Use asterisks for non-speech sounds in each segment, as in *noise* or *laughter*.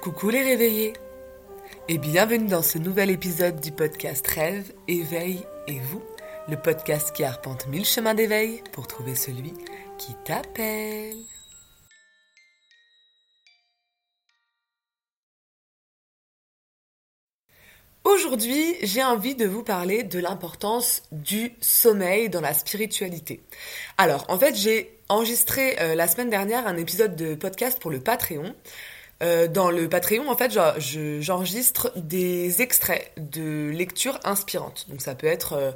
Coucou les réveillés et bienvenue dans ce nouvel épisode du podcast Rêve, Éveil et vous, le podcast qui arpente mille chemins d'éveil pour trouver celui qui t'appelle. Aujourd'hui, j'ai envie de vous parler de l'importance du sommeil dans la spiritualité. Alors, en fait, j'ai enregistré euh, la semaine dernière un épisode de podcast pour le Patreon. Euh, dans le Patreon, en fait, j'enregistre des extraits de lectures inspirantes. Donc, ça peut être euh,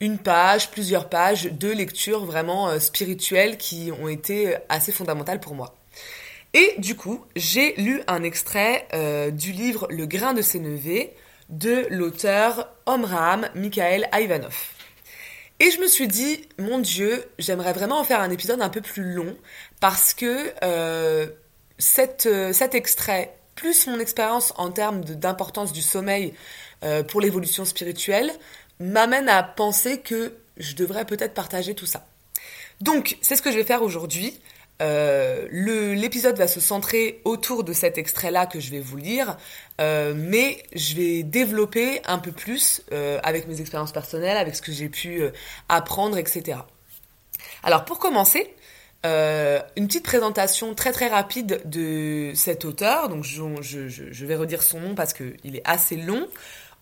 une page, plusieurs pages de lectures vraiment spirituelles qui ont été assez fondamentales pour moi. Et du coup, j'ai lu un extrait du livre Le grain de Sénévé de l'auteur Omram Mikhail Ivanov. Et je me suis dit, mon Dieu, j'aimerais vraiment en faire un épisode un peu plus long parce que euh, cet extrait, plus mon expérience en termes d'importance du sommeil euh, pour l'évolution spirituelle, m'amène à penser que je devrais peut-être partager tout ça. Donc, c'est ce que je vais faire aujourd'hui. Euh, l'épisode va se centrer autour de cet extrait-là que je vais vous lire, mais je vais développer un peu plus avec mes expériences personnelles, avec ce que j'ai pu apprendre, etc. Alors pour commencer, une petite présentation très très rapide de cet auteur, donc je, vais redire son nom parce qu'il est assez long,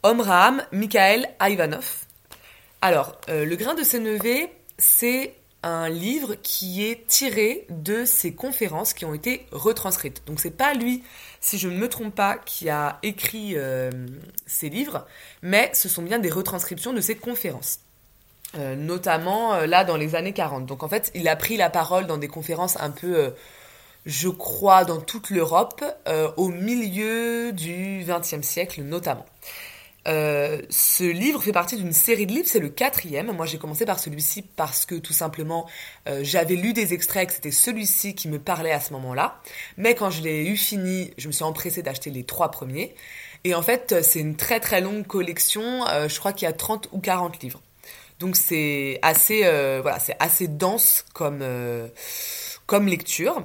Omraham Mikhail Ivanov. Alors, le grain de Sénévé, c'est un livre qui est tiré de ses conférences qui ont été retranscrites. Donc c'est pas lui, si je ne me trompe pas, qui a écrit euh, ces livres, mais ce sont bien des retranscriptions de ses conférences. Euh, notamment euh, là dans les années 40. Donc en fait, il a pris la parole dans des conférences un peu, je crois, dans toute l'Europe, au milieu du XXe siècle notamment. Euh, ce livre fait partie d'une série de livres, c'est le quatrième. Moi, j'ai commencé par celui-ci parce que tout simplement, euh, j'avais lu des extraits, que c'était celui-ci qui me parlait à ce moment-là. Mais quand je l'ai eu fini, je me suis empressée d'acheter les trois premiers. Et en fait, c'est une très très longue collection. Euh, je crois qu'il y a 30 ou 40 livres. Donc c'est assez, voilà, c'est assez dense comme, comme lecture.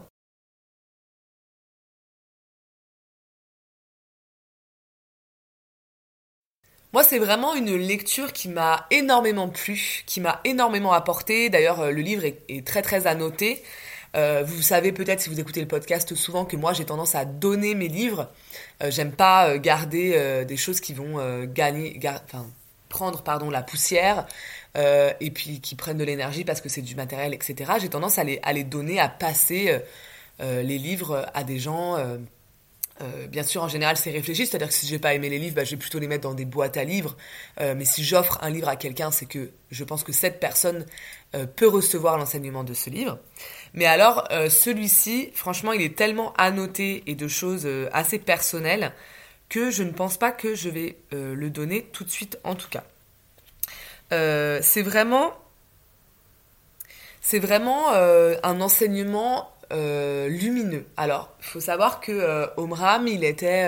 Moi, c'est vraiment une lecture qui m'a énormément plu, qui m'a énormément apporté. D'ailleurs, euh, le livre est, très très annoté. Euh, vous savez peut-être si vous écoutez le podcast souvent que moi j'ai tendance à donner mes livres. Euh, j'aime pas garder des choses qui vont gagner, prendre pardon la poussière et puis qui prennent de l'énergie parce que c'est du matériel, etc. J'ai tendance à les, les donner, à passer les livres à des gens euh, bien sûr, en général, c'est réfléchi, c'est-à-dire que si j'ai pas aimé les livres, bah, je vais plutôt les mettre dans des boîtes à livres. Euh, mais si j'offre un livre à quelqu'un, c'est que je pense que cette personne euh, peut recevoir l'enseignement de ce livre. Mais alors, celui-ci, franchement, il est tellement annoté et de choses assez personnelles que je ne pense pas que je vais le donner tout de suite, en tout cas. C'est vraiment, c'est vraiment un enseignement euh, lumineux. Alors, il faut savoir que euh, Omram, il était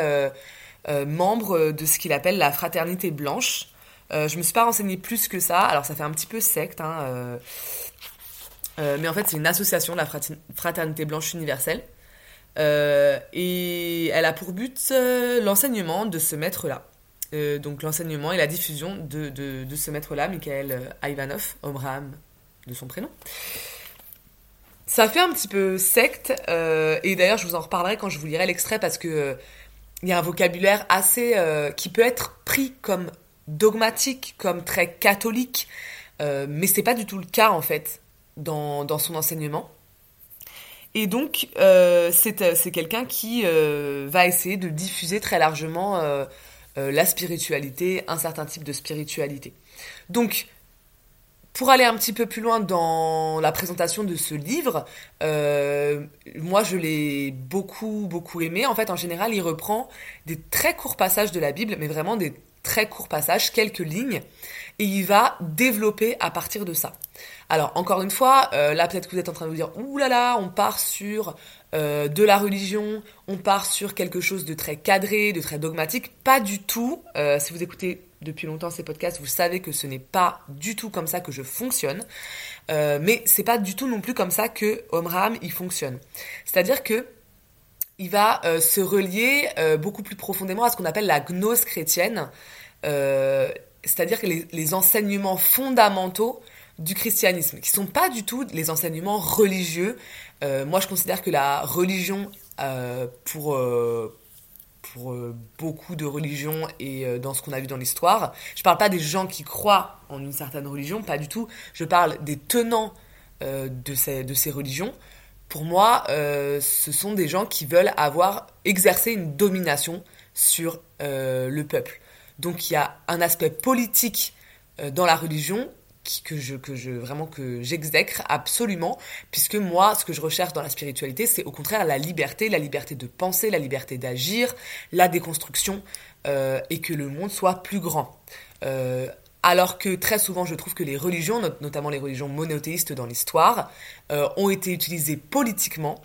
euh, membre de ce qu'il appelle la fraternité blanche. je me suis pas renseignée plus que ça. Alors, ça fait un petit peu secte, hein, mais en fait, c'est une association, la fraternité blanche universelle. et elle a pour but l'enseignement de ce maître-là. Donc l'enseignement et la diffusion de, ce maître-là, Michael Ivanov, Omram de son prénom. Ça fait un petit peu secte, euh, et d'ailleurs je vous en reparlerai quand je vous lirai l'extrait parce que euh, il y a un vocabulaire assez euh, qui peut être pris comme dogmatique, comme très catholique, mais c'est pas du tout le cas en fait dans son enseignement. Et donc c'est quelqu'un qui va essayer de diffuser très largement la spiritualité, un certain type de spiritualité. Donc pour aller un petit peu plus loin dans la présentation de ce livre, euh, moi je l'ai beaucoup beaucoup aimé. En fait, en général, il reprend des très courts passages de la Bible, mais vraiment des très courts passages, quelques lignes, et il va développer à partir de ça. Alors encore une fois, euh, là peut-être que vous êtes en train de vous dire ouh là là, on part sur euh, de la religion, on part sur quelque chose de très cadré, de très dogmatique. Pas du tout. si vous écoutez depuis longtemps ces podcasts, vous savez que ce n'est pas du tout comme ça que je fonctionne. Euh, mais c'est pas du tout non plus comme ça que Omram il fonctionne. C'est-à-dire que il va se relier beaucoup plus profondément à ce qu'on appelle la gnose chrétienne, c'est-à-dire que les, enseignements fondamentaux du christianisme, qui sont pas du tout les enseignements religieux. moi, je considère que la religion, pour pour euh, beaucoup de religions et euh, dans ce qu'on a vu dans l'histoire. Je parle pas des gens qui croient en une certaine religion, pas du tout. Je parle des tenants euh, de, ces, de ces religions. Pour moi, ce sont des gens qui veulent avoir exercé une domination sur le peuple. Donc il y a un aspect politique dans la religion que je, vraiment que j'exècre absolument, puisque moi, ce que je recherche dans la spiritualité, c'est au contraire la liberté, la liberté de penser, la liberté d'agir, la déconstruction, euh, et que le monde soit plus grand. Euh, alors que très souvent, je trouve que les religions, notamment les religions monothéistes dans l'histoire, euh, ont été utilisées politiquement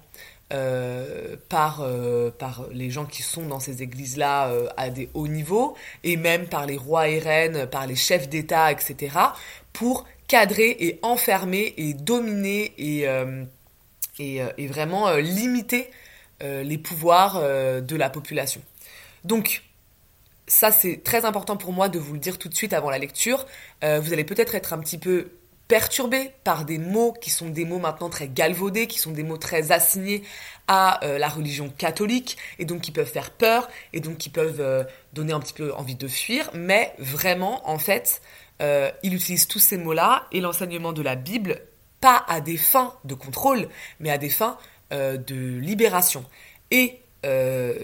euh, par, euh, par les gens qui sont dans ces églises-là euh, à des hauts niveaux, et même par les rois et reines, par les chefs d'État, etc., pour cadrer et enfermer et dominer et, et, et, vraiment limiter les pouvoirs de la population. Donc, ça c'est très important pour moi de vous le dire tout de suite avant la lecture. vous allez peut-être être un petit peu perturbé par des mots qui sont des mots maintenant très galvaudés, qui sont des mots très assignés à euh, la religion catholique, et donc qui peuvent faire peur, et donc qui peuvent euh, donner un petit peu envie de fuir, mais vraiment, en fait, euh, il utilise tous ces mots-là et l'enseignement de la Bible, pas à des fins de contrôle, mais à des fins de libération. Et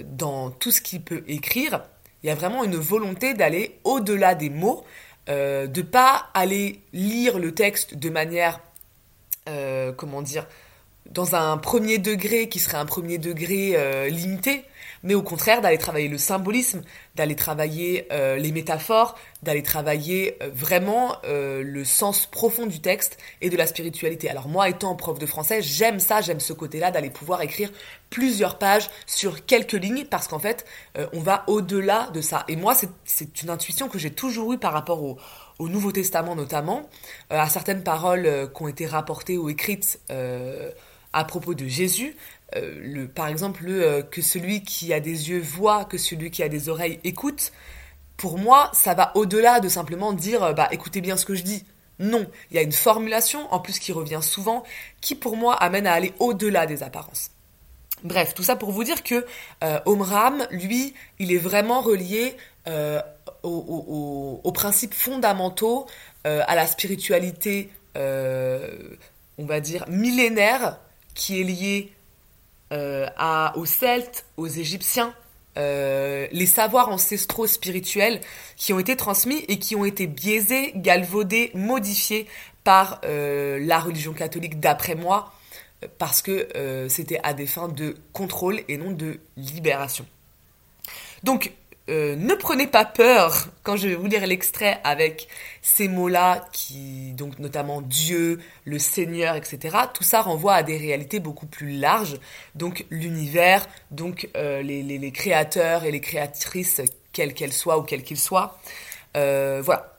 dans tout ce qu'il peut écrire, il y a vraiment une volonté d'aller au-delà des mots, euh, de pas aller lire le texte de manière, euh, comment dire, dans un premier degré qui serait un premier degré euh, limité, mais au contraire d'aller travailler le symbolisme, d'aller travailler euh, les métaphores, d'aller travailler euh, vraiment le sens profond du texte et de la spiritualité. Alors moi, étant prof de français, j'aime ça, j'aime ce côté-là d'aller pouvoir écrire plusieurs pages sur quelques lignes parce qu'en fait, on va au-delà de ça. Et moi, c'est une intuition que j'ai toujours eue par rapport au Nouveau Testament notamment, à certaines paroles qui ont été rapportées ou écrites à propos de Jésus. Euh, le, par exemple, le, euh, que celui qui a des yeux voit, que celui qui a des oreilles écoute. Pour moi, ça va au-delà de simplement dire euh, bah écoutez bien ce que je dis. Non, il y a une formulation en plus qui revient souvent, qui pour moi amène à aller au-delà des apparences. Bref, tout ça pour vous dire que Omram, lui, il est vraiment relié aux, principes fondamentaux, à la spiritualité, on va dire, millénaire qui est lié euh, à, aux Celtes, aux Égyptiens, euh, les savoirs ancestraux spirituels qui ont été transmis et qui ont été biaisés, galvaudés, modifiés par euh, la religion catholique d'après moi, parce que c'était à des fins de contrôle et non de libération. Donc, euh, ne prenez pas peur quand je vais vous lire l'extrait avec ces mots-là, qui donc notamment Dieu, le Seigneur, etc. Tout ça renvoie à des réalités beaucoup plus larges, donc l'univers, donc euh, les, créateurs et les créatrices, quelles qu'elles soient ou quels qu'ils soient. Euh, voilà.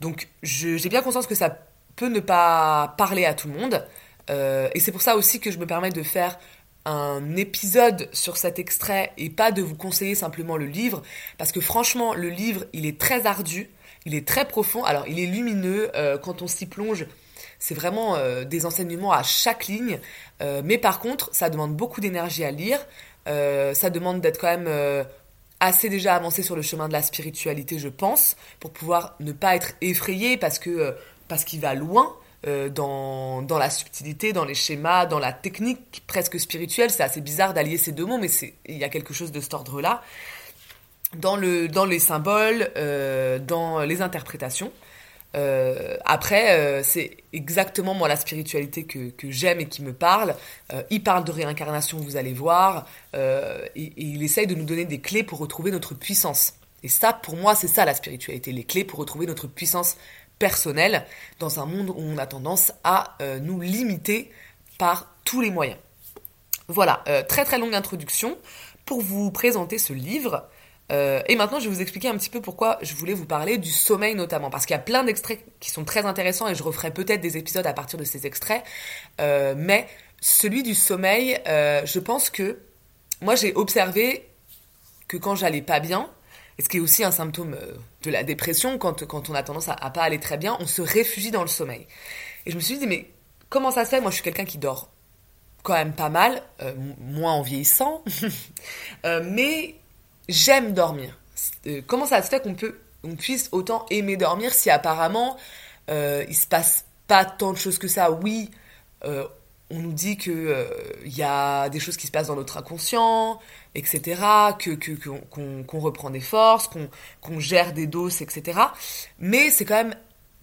Donc j'ai bien conscience que ça peut ne pas parler à tout le monde, et c'est pour ça aussi que je me permets de faire un épisode sur cet extrait et pas de vous conseiller simplement le livre, parce que franchement, le livre, il est très ardu, il est très profond, alors il est lumineux, euh, quand on s'y plonge, c'est vraiment euh, des enseignements à chaque ligne, euh, mais par contre, ça demande beaucoup d'énergie à lire, ça demande d'être quand même assez déjà avancé sur le chemin de la spiritualité, je pense, pour pouvoir ne pas être effrayé parce que parce qu'il va loin, euh, dans, la subtilité, dans les schémas, dans la technique presque spirituelle. C'est assez bizarre d'allier ces deux mots, mais il y a quelque chose de cet ordre-là. Dans, le, dans les symboles, euh, dans les interprétations. Euh, après, c'est exactement moi la spiritualité que, j'aime et qui me parle. Il parle de réincarnation, vous allez voir, et, il essaye de nous donner des clés pour retrouver notre puissance. Et ça, pour moi, c'est ça la spiritualité, les clés pour retrouver notre puissance personnel dans un monde où on a tendance à euh, nous limiter par tous les moyens. Voilà, euh, très très longue introduction pour vous présenter ce livre. Euh, et maintenant, je vais vous expliquer un petit peu pourquoi je voulais vous parler du sommeil notamment, parce qu'il y a plein d'extraits qui sont très intéressants et je referai peut-être des épisodes à partir de ces extraits. mais celui du sommeil, je pense que moi j'ai observé que quand j'allais pas bien, et ce qui est aussi un symptôme euh, de la dépression, quand, quand on a tendance à, à pas aller très bien, on se réfugie dans le sommeil. Et je me suis dit, mais comment ça se fait? Moi, je suis quelqu'un qui dort quand même pas mal, euh, moins en vieillissant, *laughs* euh, mais j'aime dormir. Comment ça se fait qu'on puisse autant aimer dormir si apparemment il se passe pas tant de choses que ça? Oui, on nous dit que il y a des choses qui se passent dans notre inconscient, etc. Que qu'on reprend des forces, qu'on gère des doses, etc. Mais c'est quand même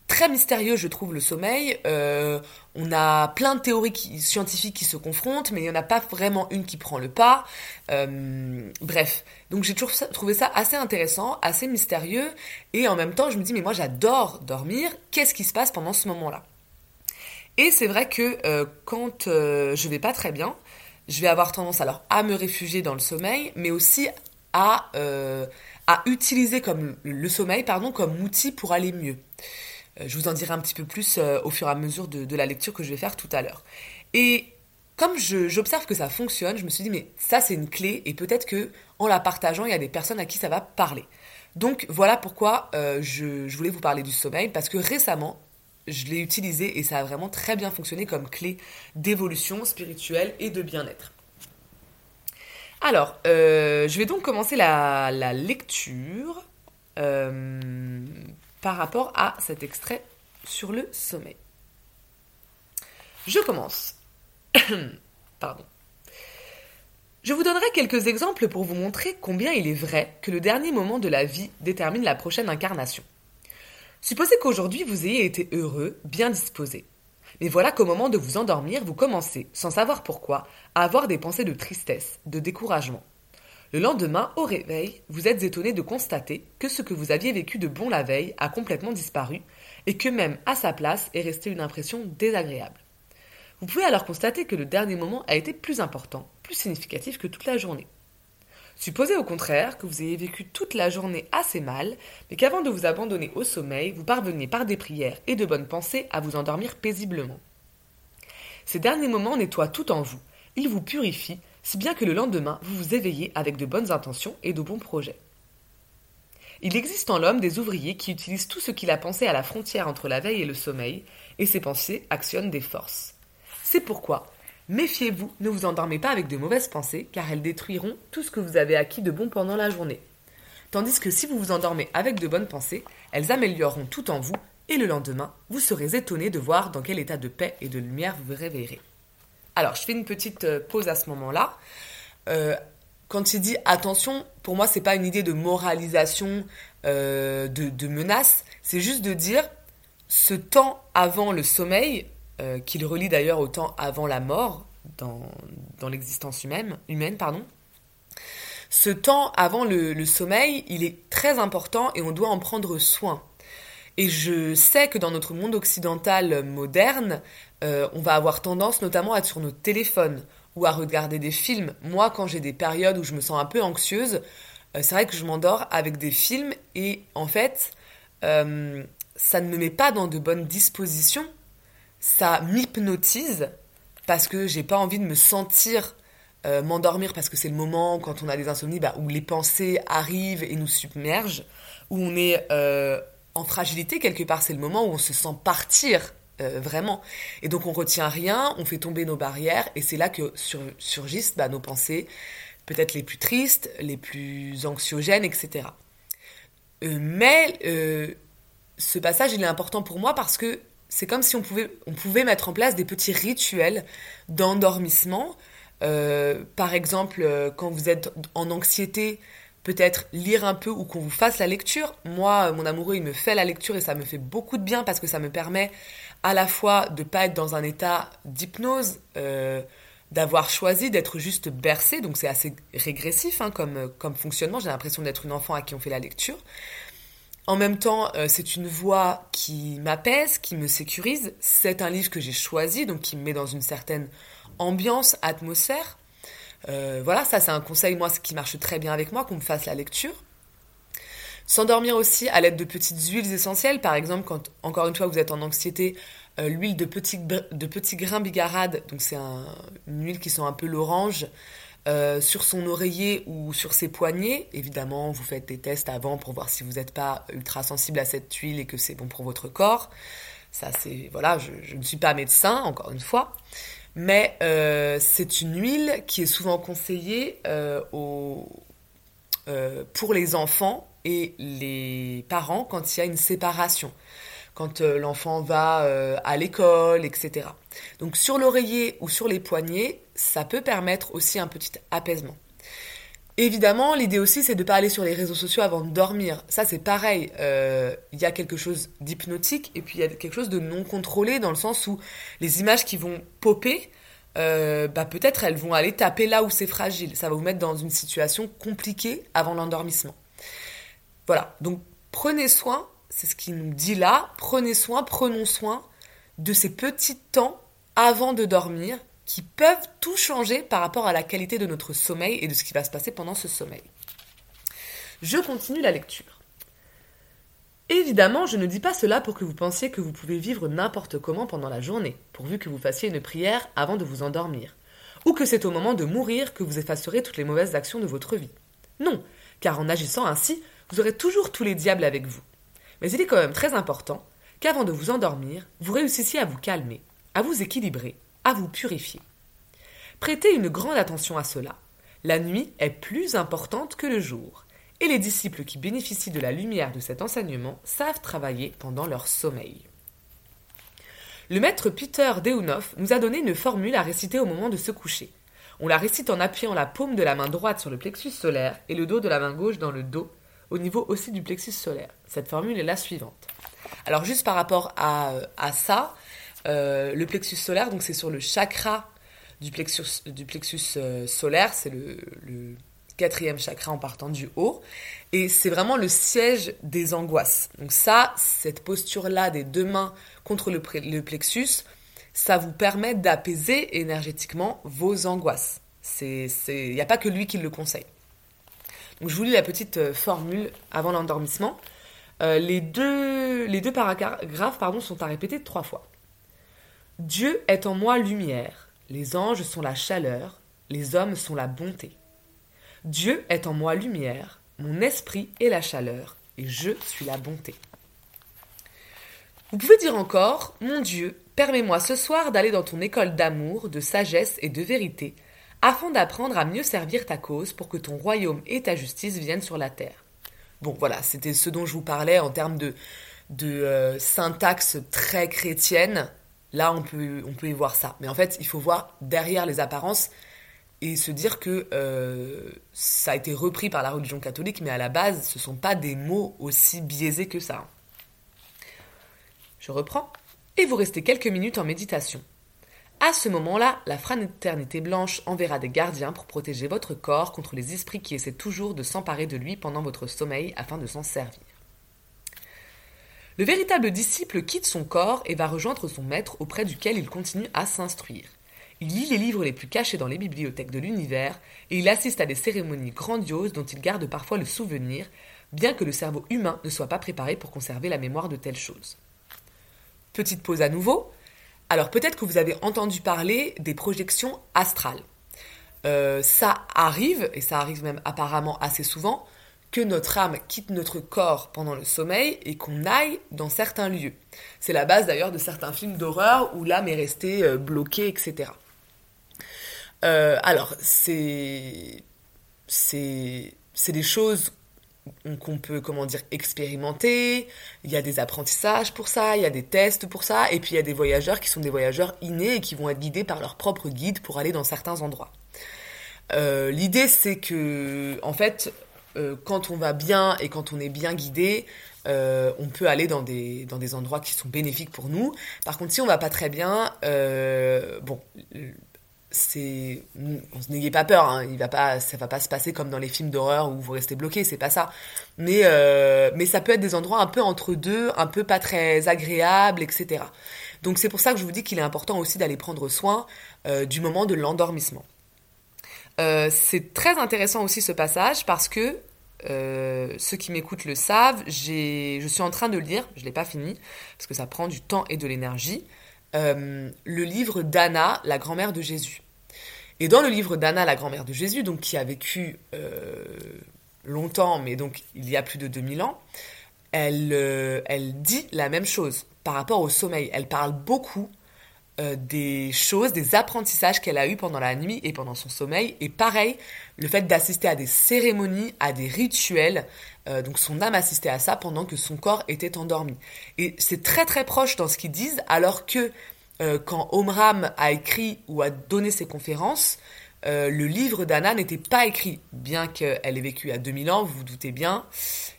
très mystérieux, je trouve, le sommeil. Euh, on a plein de théories scientifiques qui se confrontent, mais il n'y en a pas vraiment une qui prend le pas. Euh, bref, donc j'ai toujours trouvé ça assez intéressant, assez mystérieux, et en même temps, je me dis, mais moi j'adore dormir, qu'est-ce qui se passe pendant ce moment-là? Et c'est vrai que euh, quand euh, je vais pas très bien, je vais avoir tendance alors à me réfugier dans le sommeil, mais aussi à, euh, à utiliser comme le sommeil pardon, comme outil pour aller mieux. Euh, je vous en dirai un petit peu plus au fur et à mesure de, la lecture que je vais faire tout à l'heure. Et comme j'observe que ça fonctionne, je me suis dit, mais ça c'est une clé et peut-être que en la partageant, il y a des personnes à qui ça va parler. Donc voilà pourquoi je, voulais vous parler du sommeil, parce que récemment, je l'ai utilisé et ça a vraiment très bien fonctionné comme clé d'évolution spirituelle et de bien-être. Alors, euh, je vais donc commencer la, lecture. Euh, par rapport à cet extrait sur le sommeil. Je commence. *coughs* Pardon. Je vous donnerai quelques exemples pour vous montrer combien il est vrai que le dernier moment de la vie détermine la prochaine incarnation. Supposez qu'aujourd'hui vous ayez été heureux, bien disposé. Mais voilà qu'au moment de vous endormir, vous commencez, sans savoir pourquoi, à avoir des pensées de tristesse, de découragement. Le lendemain, au réveil, vous êtes étonné de constater que ce que vous aviez vécu de bon la veille a complètement disparu et que même à sa place est restée une impression désagréable. Vous pouvez alors constater que le dernier moment a été plus important, plus significatif que toute la journée. Supposez au contraire que vous ayez vécu toute la journée assez mal, mais qu'avant de vous abandonner au sommeil, vous parveniez par des prières et de bonnes pensées à vous endormir paisiblement. Ces derniers moments nettoient tout en vous, ils vous purifient si bien que le lendemain, vous vous éveillez avec de bonnes intentions et de bons projets. Il existe en l'homme des ouvriers qui utilisent tout ce qu'il a pensé à la frontière entre la veille et le sommeil, et ces pensées actionnent des forces. C'est pourquoi, méfiez-vous, ne vous endormez pas avec de mauvaises pensées, car elles détruiront tout ce que vous avez acquis de bon pendant la journée. Tandis que si vous vous endormez avec de bonnes pensées, elles amélioreront tout en vous, et le lendemain, vous serez étonné de voir dans quel état de paix et de lumière vous vous réveillerez. Alors, je fais une petite euh, pause à ce moment-là. Euh, quand il dit attention, pour moi, c'est pas une idée de moralisation, euh, de, de, menace. C'est juste de dire ce temps avant le sommeil, euh, qu'il relie d'ailleurs au temps avant la mort dans, l'existence humaine, pardon. Ce temps avant le, le sommeil, il est très important et on doit en prendre soin. Et je sais que dans notre monde occidental moderne, euh, on va avoir tendance notamment à être sur notre téléphone ou à regarder des films. Moi, quand j'ai des périodes où je me sens un peu anxieuse, euh, c'est vrai que je m'endors avec des films et en fait, euh, ça ne me met pas dans de bonnes dispositions. Ça m'hypnotise parce que j'ai pas envie de me sentir euh, m'endormir parce que c'est le moment quand on a des insomnies bah, où les pensées arrivent et nous submergent, où on est euh, en fragilité quelque part, c'est le moment où on se sent partir euh, vraiment. Et donc on retient rien, on fait tomber nos barrières, et c'est là que sur, surgissent bah, nos pensées, peut-être les plus tristes, les plus anxiogènes, etc. Mais ce passage, il est important pour moi parce que c'est comme si on pouvait, on pouvait mettre en place des petits rituels d'endormissement. Euh, par exemple, quand vous êtes en anxiété, peut-être lire un peu ou qu'on vous fasse la lecture. Moi, mon amoureux, il me fait la lecture et ça me fait beaucoup de bien parce que ça me permet à la fois de pas être dans un état d'hypnose, euh, d'avoir choisi d'être juste bercé, donc c'est assez régressif hein, comme, comme fonctionnement, j'ai l'impression d'être une enfant à qui on fait la lecture. En même temps, euh, c'est une voix qui m'apaise, qui me sécurise. C'est un livre que j'ai choisi, donc qui me met dans une certaine ambiance, atmosphère. Euh, voilà, ça c'est un conseil, moi, qui marche très bien avec moi, qu'on me fasse la lecture. S'endormir aussi à l'aide de petites huiles essentielles, par exemple, quand, encore une fois, vous êtes en anxiété, euh, l'huile de petits, de petits grains bigarades, donc c'est un, une huile qui sent un peu l'orange, euh, sur son oreiller ou sur ses poignets. Évidemment, vous faites des tests avant pour voir si vous n'êtes pas ultra sensible à cette huile et que c'est bon pour votre corps. Ça, c'est voilà, je, ne suis pas médecin, encore une fois, mais euh, c'est une huile qui est souvent conseillée euh, pour les enfants et les parents quand il y a une séparation quand euh, l'enfant va euh, à l'école, etc. Donc sur l'oreiller ou sur les poignets, ça peut permettre aussi un petit apaisement. Évidemment, l'idée aussi, c'est de pas aller sur les réseaux sociaux avant de dormir. Ça, c'est pareil. Euh, il y a quelque chose d'hypnotique et puis il y a quelque chose de non contrôlé dans le sens où les images qui vont popper, bah, peut-être elles vont aller taper là où c'est fragile. Ça va vous mettre dans une situation compliquée avant l'endormissement. Voilà. Donc, prenez soin c'est ce qu'il nous dit là, prenez soin, prenons soin de ces petits temps avant de dormir qui peuvent tout changer par rapport à la qualité de notre sommeil et de ce qui va se passer pendant ce sommeil. Je continue la lecture. Évidemment, je ne dis pas cela pour que vous pensiez que vous pouvez vivre n'importe comment pendant la journée, pourvu que vous fassiez une prière avant de vous endormir, ou que c'est au moment de mourir que vous effacerez toutes les mauvaises actions de votre vie. Non, car en agissant ainsi, vous aurez toujours tous les diables avec vous. Mais il est quand même très important qu'avant de vous endormir, vous réussissiez à vous calmer, à vous équilibrer, à vous purifier. Prêtez une grande attention à cela. La nuit est plus importante que le jour, et les disciples qui bénéficient de la lumière de cet enseignement savent travailler pendant leur sommeil. Le maître Peter Deunoff nous a donné une formule à réciter au moment de se coucher. On la récite en appuyant la paume de la main droite sur le plexus solaire et le dos de la main gauche dans le dos au niveau aussi du plexus solaire. Cette formule est la suivante. Alors juste par rapport à, ça, euh, le plexus solaire, donc c'est sur le chakra du plexus, du plexus euh, solaire, c'est le, quatrième chakra en partant du haut, et c'est vraiment le siège des angoisses. Donc ça, cette posture-là des deux mains contre le, le plexus, ça vous permet d'apaiser énergétiquement vos angoisses. Il n'y a pas que lui qui le conseille je vous lis la petite euh, formule avant l'endormissement. Euh, les, deux, paragraphes sont à répéter trois fois. Dieu est en moi lumière, les anges sont la chaleur, les hommes sont la bonté. Dieu est en moi lumière, mon esprit est la chaleur, et je suis la bonté. Vous pouvez dire encore, Mon Dieu, permets-moi ce soir d'aller dans ton école d'amour, de sagesse et de vérité, afin d'apprendre à mieux servir ta cause pour que ton royaume et ta justice viennent sur la terre. Bon, voilà, c'était ce dont je vous parlais en termes de, euh, syntaxe très chrétienne. Là, on peut, on peut y voir ça. Mais en fait, il faut voir derrière les apparences et se dire que euh, ça a été repris par la religion catholique, mais à la base, ce ne sont pas des mots aussi biaisés que ça. Je reprends. Et vous restez quelques minutes en méditation. À ce moment-là, la fraternité blanche enverra des gardiens pour protéger votre corps contre les esprits qui essaient toujours de s'emparer de lui pendant votre sommeil afin de s'en servir. Le véritable disciple quitte son corps et va rejoindre son maître auprès duquel il continue à s'instruire. Il lit les livres les plus cachés dans les bibliothèques de l'univers et il assiste à des cérémonies grandioses dont il garde parfois le souvenir, bien que le cerveau humain ne soit pas préparé pour conserver la mémoire de telles choses. Petite pause à nouveau, alors peut-être que vous avez entendu parler des projections astrales. Euh, ça arrive, et ça arrive même apparemment assez souvent, que notre âme quitte notre corps pendant le sommeil et qu'on aille dans certains lieux. C'est la base d'ailleurs de certains films d'horreur où l'âme est restée euh, bloquée, etc. Euh, alors, c'est, c'est, c'est des choses qu'on peut, comment dire, expérimenter. Il y a des apprentissages pour ça, il y a des tests pour ça, et puis il y a des voyageurs qui sont des voyageurs innés et qui vont être guidés par leur propre guide pour aller dans certains endroits. Euh, l'idée, c'est que, en fait, euh, quand on va bien et quand on est bien guidé, euh, on peut aller dans des, dans des endroits qui sont bénéfiques pour nous. Par contre, si on va pas très bien, bon, c'est n'ayez pas peur hein, il va pas ça va pas se passer comme dans les films d'horreur où vous restez bloqué c'est pas ça. Mais euh, mais ça peut être des endroits un peu entre deux un peu pas très agréables etc donc c'est pour ça que je vous dis qu'il est important aussi d'aller prendre soin euh, du moment de l'endormissement. Euh, c'est très intéressant aussi ce passage parce que ceux qui m'écoutent le savent je suis en train de lire je l'ai pas fini parce que ça prend du temps et de l'énergie euh, le livre d'Anna, la grand-mère de Jésus. Et dans le livre d'Anna, la grand-mère de Jésus, donc qui a vécu euh, longtemps, mais donc il y a plus de 2000 ans, elle, euh, elle dit la même chose par rapport au sommeil. Elle parle beaucoup des choses, des apprentissages qu'elle a eus pendant la nuit et pendant son sommeil. Et pareil, le fait d'assister à des cérémonies, à des rituels. Donc son âme assistait à ça pendant que son corps était endormi. Et c'est très très proche dans ce qu'ils disent, alors que euh, quand Omram a écrit ou a donné ses conférences, euh, le livre d'Anna n'était pas écrit, bien qu'elle ait vécu à 2000 ans, vous vous doutez bien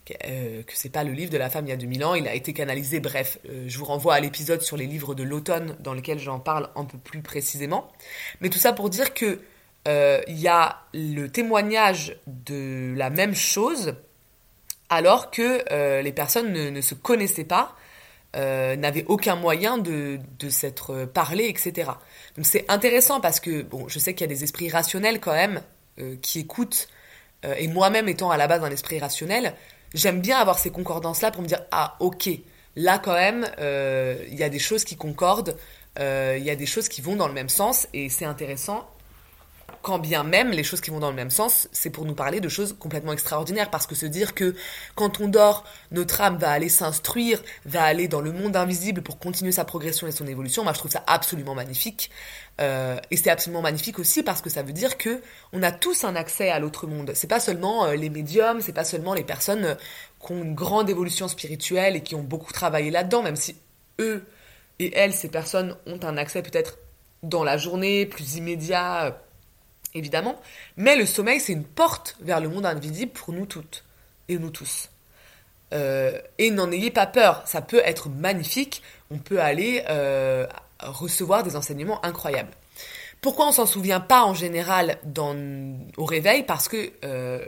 que, euh, que c'est pas le livre de la femme il y a 2000 ans, il a été canalisé, bref, je vous renvoie à l'épisode sur les livres de l'automne dans lequel j'en parle un peu plus précisément. Mais tout ça pour dire que il y a le témoignage de la même chose alors que les personnes ne, se connaissaient pas euh, n'avait aucun moyen de, de s'être parlé, etc. Donc c'est intéressant parce que, bon, je sais qu'il y a des esprits rationnels quand même euh, qui écoutent, euh, et moi-même étant à la base un esprit rationnel, j'aime bien avoir ces concordances-là pour me dire, ah ok, là quand même, il y a des choses qui concordent, il y a des choses qui vont dans le même sens, et c'est intéressant quand bien même les choses qui vont dans le même sens, c'est pour nous parler de choses complètement extraordinaires, parce que se dire que quand on dort, notre âme va aller s'instruire, va aller dans le monde invisible pour continuer sa progression et son évolution, moi je trouve ça absolument magnifique. Euh, et c'est absolument magnifique aussi parce que ça veut dire que on a tous un accès à l'autre monde. C'est pas seulement euh, les médiums, c'est pas seulement les personnes euh, qui ont une grande évolution spirituelle et qui ont beaucoup travaillé là-dedans, même si eux et elles, ces personnes, ont un accès peut-être dans la journée, plus immédiat évidemment, mais le sommeil, c'est une porte vers le monde invisible pour nous toutes et nous tous. Euh, et n'en ayez pas peur, ça peut être magnifique, on peut aller euh, recevoir des enseignements incroyables. Pourquoi on s'en souvient pas en général au réveil? Parce que euh,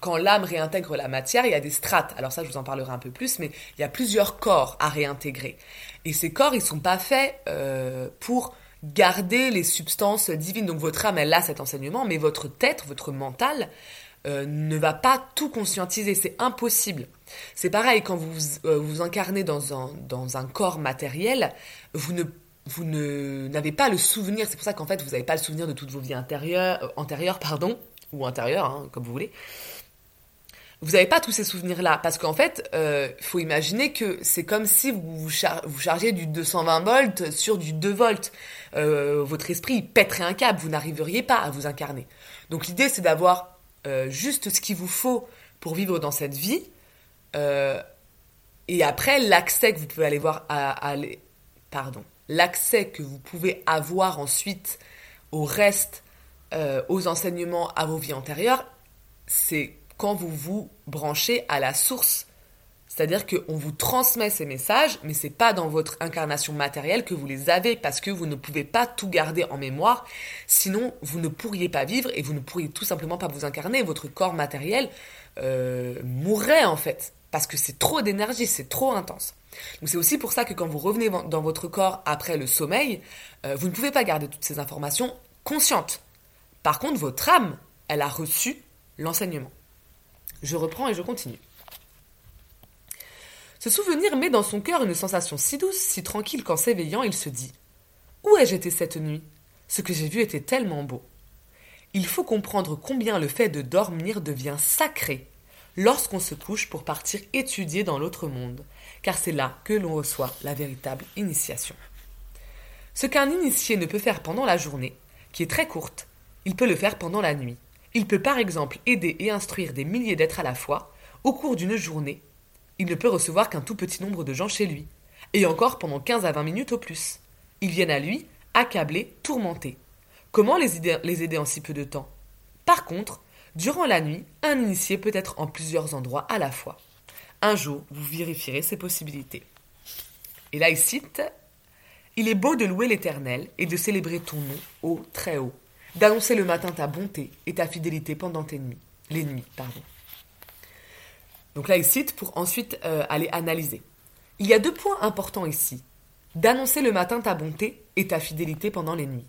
quand l'âme réintègre la matière, il y a des strates. Alors ça, je vous en parlerai un peu plus, mais il y a plusieurs corps à réintégrer. Et ces corps, ils sont pas faits pour garder les substances divines. Donc votre âme, elle a cet enseignement, mais votre tête, votre mental, euh, ne va pas tout conscientiser. C'est impossible. C'est pareil, quand vous euh, vous incarnez dans un, dans un corps matériel, vous ne vous n'avez pas le souvenir, c'est pour ça qu'en fait vous n'avez pas le souvenir de toutes vos vies antérieures, euh, antérieures pardon, ou intérieures, hein, comme vous voulez vous n'avez pas tous ces souvenirs-là. Parce qu'en fait, il euh, faut imaginer que c'est comme si vous, chargez du 220 volts sur du 2 volts. Euh, votre esprit pèterait un câble, vous n'arriveriez pas à vous incarner. Donc l'idée, c'est d'avoir euh, juste ce qu'il vous faut pour vivre dans cette vie. et après, l'accès que vous pouvez aller voir à, pardon, l'accès que vous pouvez avoir ensuite au reste, aux enseignements, à vos vies antérieures, c'est quand vous vous branchez à la source. C'est-à-dire qu'on vous transmet ces messages, mais c'est pas dans votre incarnation matérielle que vous les avez, parce que vous ne pouvez pas tout garder en mémoire, sinon vous ne pourriez pas vivre et vous ne pourriez tout simplement pas vous incarner. Votre corps matériel euh, mourrait en fait, parce que c'est trop d'énergie, c'est trop intense. C'est aussi pour ça que quand vous revenez dans votre corps après le sommeil, euh, vous ne pouvez pas garder toutes ces informations conscientes. Par contre, votre âme, elle a reçu l'enseignement. Je reprends et je continue. Ce souvenir met dans son cœur une sensation si douce, si tranquille qu'en s'éveillant, il se dit Où ai-je été cette nuit? Ce que j'ai vu était tellement beau. Il faut comprendre combien le fait de dormir devient sacré lorsqu'on se couche pour partir étudier dans l'autre monde, car c'est là que l'on reçoit la véritable initiation. Ce qu'un initié ne peut faire pendant la journée, qui est très courte, il peut le faire pendant la nuit. Il peut par exemple aider et instruire des milliers d'êtres à la fois au cours d'une journée. Il ne peut recevoir qu'un tout petit nombre de gens chez lui, et encore pendant 15 à 20 minutes au plus. Ils viennent à lui, accablés, tourmentés. Comment les aider, en si peu de temps? Par contre, durant la nuit, un initié peut être en plusieurs endroits à la fois. Un jour, vous vérifierez ces possibilités. Et là, il cite Il est beau de louer l'Éternel et de célébrer ton nom au très haut d'annoncer le matin ta bonté et ta fidélité pendant tes les nuits. Donc là, il cite pour ensuite euh, aller analyser. Il y a deux points importants ici. D'annoncer le matin ta bonté et ta fidélité pendant les nuits.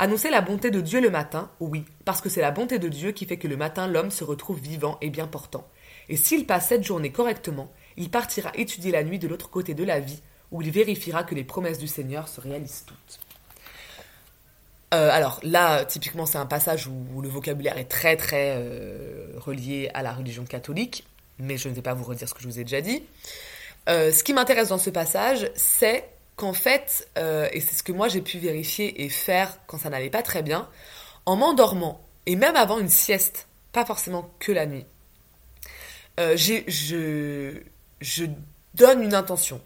Annoncer la bonté de Dieu le matin, oui, parce que c'est la bonté de Dieu qui fait que le matin l'homme se retrouve vivant et bien portant. Et s'il passe cette journée correctement, il partira étudier la nuit de l'autre côté de la vie, où il vérifiera que les promesses du Seigneur se réalisent toutes. Euh, alors là, typiquement, c'est un passage où, le vocabulaire est très très euh, relié à la religion catholique, mais je ne vais pas vous redire ce que je vous ai déjà dit. Euh, ce qui m'intéresse dans ce passage, c'est qu'en fait, et c'est ce que moi j'ai pu vérifier et faire quand ça n'allait pas très bien, en m'endormant, et même avant une sieste, pas forcément que la nuit, je, je donne une intention,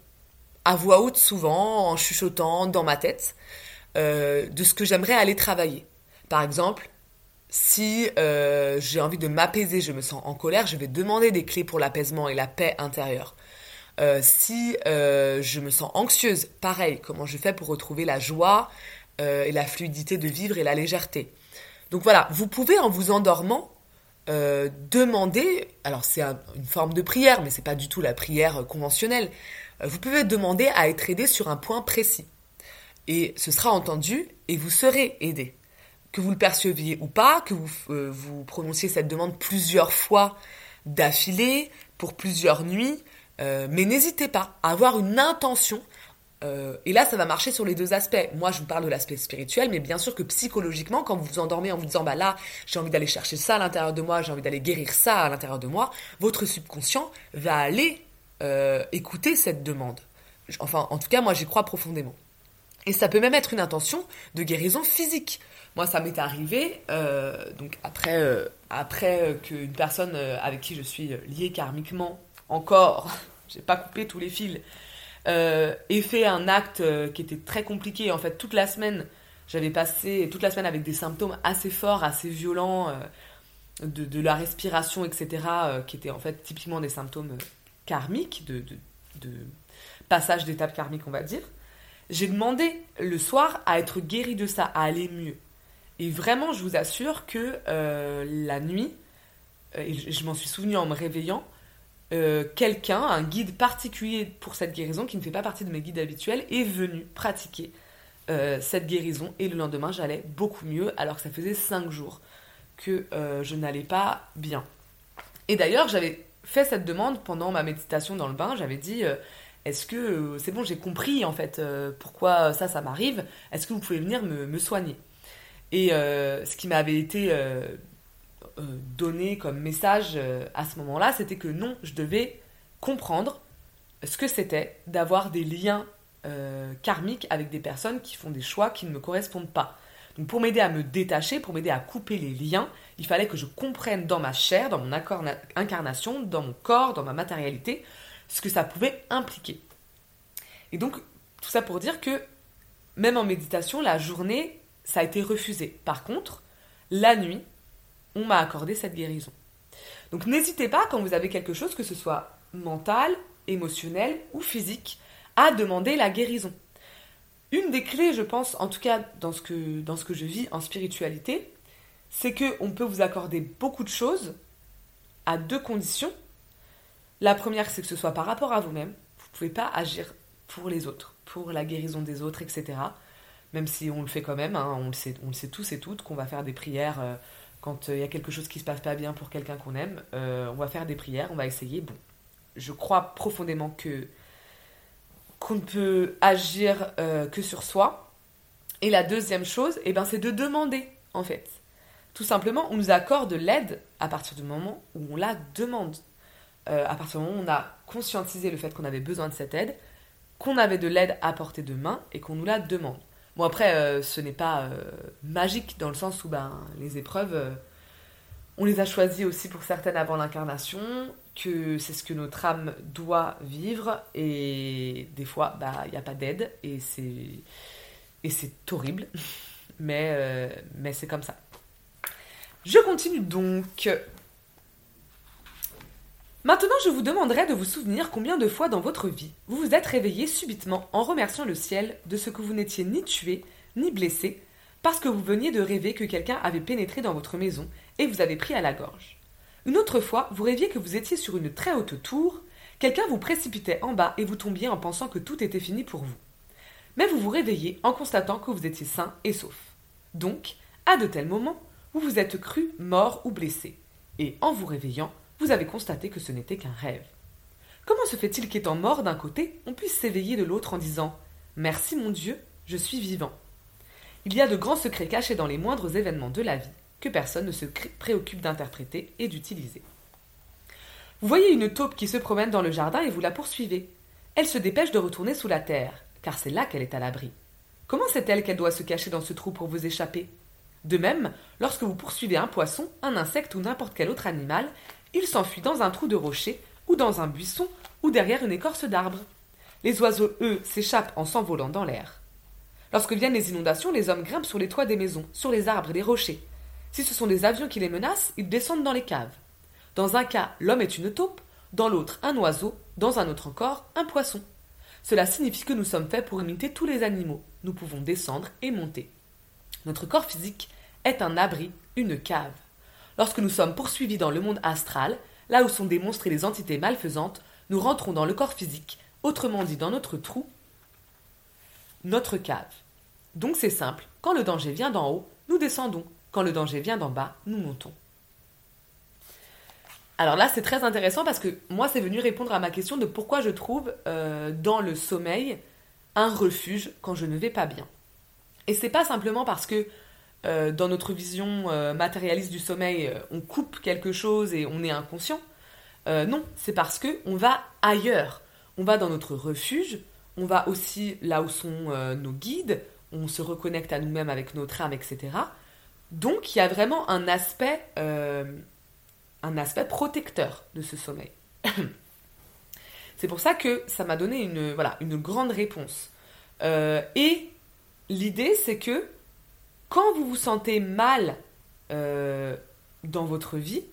à voix haute souvent, en chuchotant dans ma tête. Euh, de ce que j'aimerais aller travailler. Par exemple, si euh, j'ai envie de m'apaiser, je me sens en colère, je vais demander des clés pour l'apaisement et la paix intérieure. Euh, si je me sens anxieuse, pareil, comment je fais pour retrouver la joie et la fluidité de vivre et la légèreté? Donc voilà, vous pouvez en vous endormant demander, alors c'est une forme de prière, mais c'est pas du tout la prière conventionnelle. vous pouvez demander à être aidé sur un point précis et ce sera entendu et vous serez aidé. Que vous le perceviez ou pas, que vous, euh, vous prononciez cette demande plusieurs fois d'affilée, pour plusieurs nuits, euh, mais n'hésitez pas à avoir une intention. Euh, et là, ça va marcher sur les deux aspects. Moi, je vous parle de l'aspect spirituel, mais bien sûr que psychologiquement, quand vous vous endormez en vous disant, bah là, j'ai envie d'aller chercher ça à l'intérieur de moi, j'ai envie d'aller guérir ça à l'intérieur de moi, votre subconscient va aller écouter cette demande. Enfin, en tout cas, moi, j'y crois profondément. Et ça peut même être une intention de guérison physique. Moi, ça m'est arrivé, euh, donc après, euh, après qu'une personne euh, avec qui je suis liée karmiquement, encore, *laughs* j'ai pas coupé tous les fils, ait fait un acte qui était très compliqué. En fait, toute la semaine, j'avais passé toute la semaine avec des symptômes assez forts, assez violents, de, la respiration, etc., qui étaient en fait typiquement des symptômes karmiques, de, de passage d'étape karmique, on va dire. J'ai demandé le soir à être guéri de ça, à aller mieux. Et vraiment, je vous assure que euh, la nuit, euh, et je, m'en suis souvenu en me réveillant, euh, quelqu'un, un guide particulier pour cette guérison, qui ne fait pas partie de mes guides habituels, est venu pratiquer cette guérison. Et le lendemain, j'allais beaucoup mieux, alors que ça faisait cinq jours que je n'allais pas bien. Et d'ailleurs, j'avais fait cette demande pendant ma méditation dans le bain. J'avais dit est-ce que euh, c'est bon, j'ai compris en fait euh, pourquoi ça, ça m'arrive Est-ce que vous pouvez venir me, soigner? Et euh, ce qui m'avait été donné comme message à ce moment-là, c'était que non, je devais comprendre ce que c'était d'avoir des liens karmiques avec des personnes qui font des choix qui ne me correspondent pas. Donc pour m'aider à me détacher, pour m'aider à couper les liens, il fallait que je comprenne dans ma chair, dans mon incarnation, dans mon corps, dans ma matérialité, ce que ça pouvait impliquer. Et donc, tout ça pour dire que même en méditation, la journée, ça a été refusé. Par contre, la nuit, on m'a accordé cette guérison. Donc n'hésitez pas quand vous avez quelque chose, que ce soit mental, émotionnel ou physique, à demander la guérison. Une des clés, je pense, en tout cas dans ce que, je vis en spiritualité, c'est qu'on peut vous accorder beaucoup de choses à deux conditions. La première, c'est que ce soit par rapport à vous-même. Vous ne pouvez pas agir pour les autres, pour la guérison des autres, etc. Même si on le fait quand même, hein, on, le sait, on sait tous et toutes, qu'on va faire des prières euh, quand euh, il y a quelque chose qui se passe pas bien pour quelqu'un qu'on aime. Euh, on va faire des prières, on va essayer. Bon, je crois profondément que qu'on ne peut agir que sur soi. Et la deuxième chose, eh ben, c'est de demander, en fait. Tout simplement, on nous accorde l'aide à partir du moment où on la demande. Euh, à partir du moment où on a conscientisé le fait qu'on avait besoin de cette aide, qu'on avait de l'aide à portée de main et qu'on nous la demande. Bon après, euh, ce n'est pas euh, magique dans le sens où ben, les épreuves, on les a choisies aussi pour certaines avant l'incarnation, que c'est ce que notre âme doit vivre et des fois, bah, il n'y a pas d'aide et c'est, et c'est horrible, *laughs* mais c'est comme ça. Je continue donc. Maintenant, je vous demanderai de vous souvenir combien de fois dans votre vie vous vous êtes réveillé subitement en remerciant le ciel de ce que vous n'étiez ni tué, ni blessé, parce que vous veniez de rêver que quelqu'un avait pénétré dans votre maison et vous avait pris à la gorge. Une autre fois, vous rêviez que vous étiez sur une très haute tour, quelqu'un vous précipitait en bas et vous tombiez en pensant que tout était fini pour vous. Mais vous vous réveillez en constatant que vous étiez sain et sauf. Donc, à de tels moments, vous vous êtes cru mort ou blessé, et en vous réveillant, vous avez constaté que ce n'était qu'un rêve. Comment se fait-il qu'étant mort d'un côté, on puisse s'éveiller de l'autre en disant Merci mon Dieu, je suis vivant Il y a de grands secrets cachés dans les moindres événements de la vie que personne ne se préoccupe d'interpréter et d'utiliser. Vous voyez une taupe qui se promène dans le jardin et vous la poursuivez. Elle se dépêche de retourner sous la terre, car c'est là qu'elle est à l'abri. Comment sait-elle qu'elle doit se cacher dans ce trou pour vous échapper? De même, lorsque vous poursuivez un poisson, un insecte ou n'importe quel autre animal, il s'enfuit dans un trou de rocher, ou dans un buisson, ou derrière une écorce d'arbre. Les oiseaux, eux, s'échappent en s'envolant dans l'air. Lorsque viennent les inondations, les hommes grimpent sur les toits des maisons, sur les arbres et les rochers. Si ce sont des avions qui les menacent, ils descendent dans les caves. Dans un cas, l'homme est une taupe, dans l'autre, un oiseau, dans un autre encore, un poisson. Cela signifie que nous sommes faits pour imiter tous les animaux. Nous pouvons descendre et monter. Notre corps physique est un abri, une cave. Lorsque nous sommes poursuivis dans le monde astral, là où sont démonstrées les entités malfaisantes, nous rentrons dans le corps physique, autrement dit dans notre trou, notre cave. Donc c'est simple, quand le danger vient d'en haut, nous descendons, quand le danger vient d'en bas, nous montons. Alors là, c'est très intéressant parce que moi, c'est venu répondre à ma question de pourquoi je trouve euh, dans le sommeil un refuge quand je ne vais pas bien. Et c'est pas simplement parce que euh, dans notre vision euh, matérialiste du sommeil, on coupe quelque chose et on est inconscient. non, c'est parce que on va ailleurs. On va dans notre refuge, on va aussi là où sont nos guides, on se reconnecte à nous-mêmes avec notre âme, etc. Donc il y a vraiment un aspect un aspect protecteur de ce sommeil. *coughs* C'est pour ça que ça m'a donné une, voilà, une grande réponse. Euh, et l'idée, c'est que quand vous vous sentez mal euh, dans votre vie,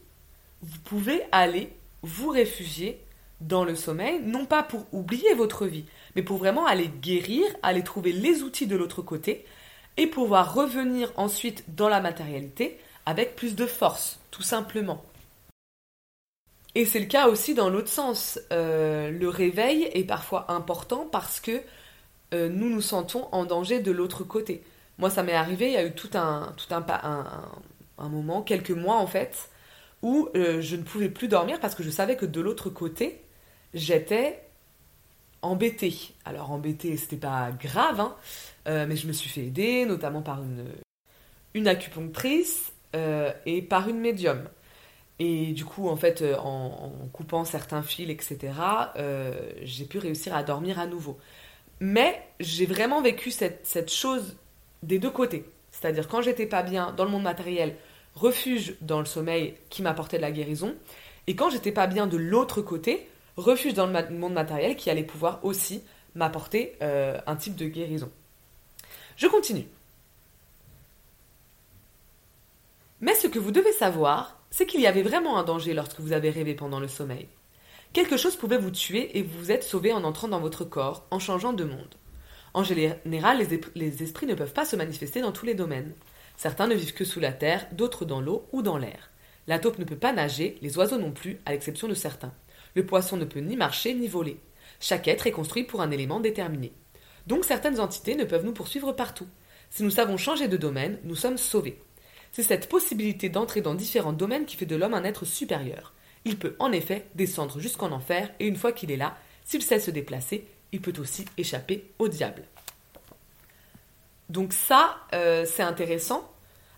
vous pouvez aller vous réfugier dans le sommeil, non pas pour oublier votre vie, mais pour vraiment aller guérir, aller trouver les outils de l'autre côté et pouvoir revenir ensuite dans la matérialité avec plus de force, tout simplement. Et c'est le cas aussi dans l'autre sens. Euh, le réveil est parfois important parce que euh, nous nous sentons en danger de l'autre côté. Moi, ça m'est arrivé, il y a eu tout un, tout un, un, moment, quelques mois en fait, où euh, je ne pouvais plus dormir parce que je savais que de l'autre côté, j'étais embêtée. Alors embêtée, c'était pas grave, hein, mais je me suis fait aider, notamment par une, une acupunctrice et par une médium. Et du coup, en fait, euh, en, coupant certains fils, etc., euh, j'ai pu réussir à dormir à nouveau. Mais j'ai vraiment vécu cette, cette, chose des deux côtés. C'est-à-dire quand j'étais pas bien dans le monde matériel, refuge dans le sommeil qui m'apportait de la guérison. Et quand j'étais pas bien de l'autre côté, refuge dans le monde matériel qui allait pouvoir aussi m'apporter euh, un type de guérison. Je continue. Mais ce que vous devez savoir, c'est qu'il y avait vraiment un danger lorsque vous avez rêvé pendant le sommeil. Quelque chose pouvait vous tuer et vous vous êtes sauvé en entrant dans votre corps, en changeant de monde. En général, les, esprits ne peuvent pas se manifester dans tous les domaines. Certains ne vivent que sous la terre, d'autres dans l'eau ou dans l'air. La taupe ne peut pas nager, les oiseaux non plus, à l'exception de certains. Le poisson ne peut ni marcher ni voler. Chaque être est construit pour un élément déterminé. Donc certaines entités ne peuvent nous poursuivre partout. Si nous savons changer de domaine, nous sommes sauvés. C'est cette possibilité d'entrer dans différents domaines qui fait de l'homme un être supérieur. Il peut en effet descendre jusqu'en enfer, et une fois qu'il est là, s'il sait se déplacer, il peut aussi échapper au diable. Donc ça, euh, c'est intéressant.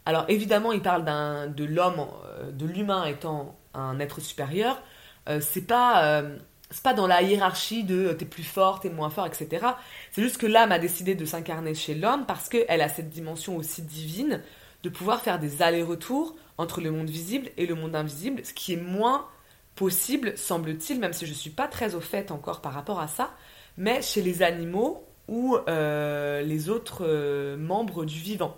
Alors évidemment, il parle de l'homme, euh, de l'humain étant un être supérieur. Euh, c'est pas c'est pas dans la hiérarchie de t'es plus fort, t'es moins fort, etc. C'est juste que l'âme a décidé de s'incarner chez l'homme parce qu'elle a cette dimension aussi divine de pouvoir faire des allers-retours entre le monde visible et le monde invisible, ce qui est moins possible, semble-t-il, même si je ne suis pas très au fait encore par rapport à ça, mais chez les animaux ou euh, les autres euh, membres du vivant.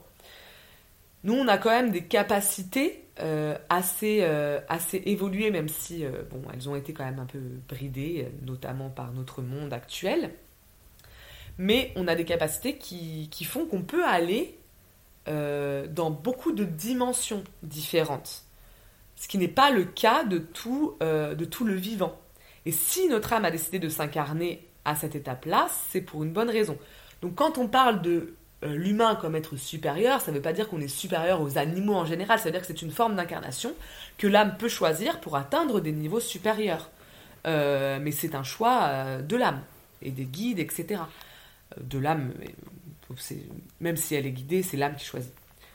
Nous, on a quand même des capacités euh, assez, assez évoluées, même si bon, elles ont été quand même un peu bridées, notamment par notre monde actuel. Mais on a des capacités qui, qui font qu'on peut aller dans beaucoup de dimensions différentes. Ce qui n'est pas le cas de tout, de tout le vivant. Et si notre âme a décidé de s'incarner à cette étape-là, c'est pour une bonne raison. Donc quand on parle de euh, l'humain comme être supérieur, ça ne veut pas dire qu'on est supérieur aux animaux en général, ça veut dire que c'est une forme d'incarnation que l'âme peut choisir pour atteindre des niveaux supérieurs. mais c'est un choix de l'âme et des guides, etc. De l'âme même si elle est guidée, c'est l'âme qui choisit.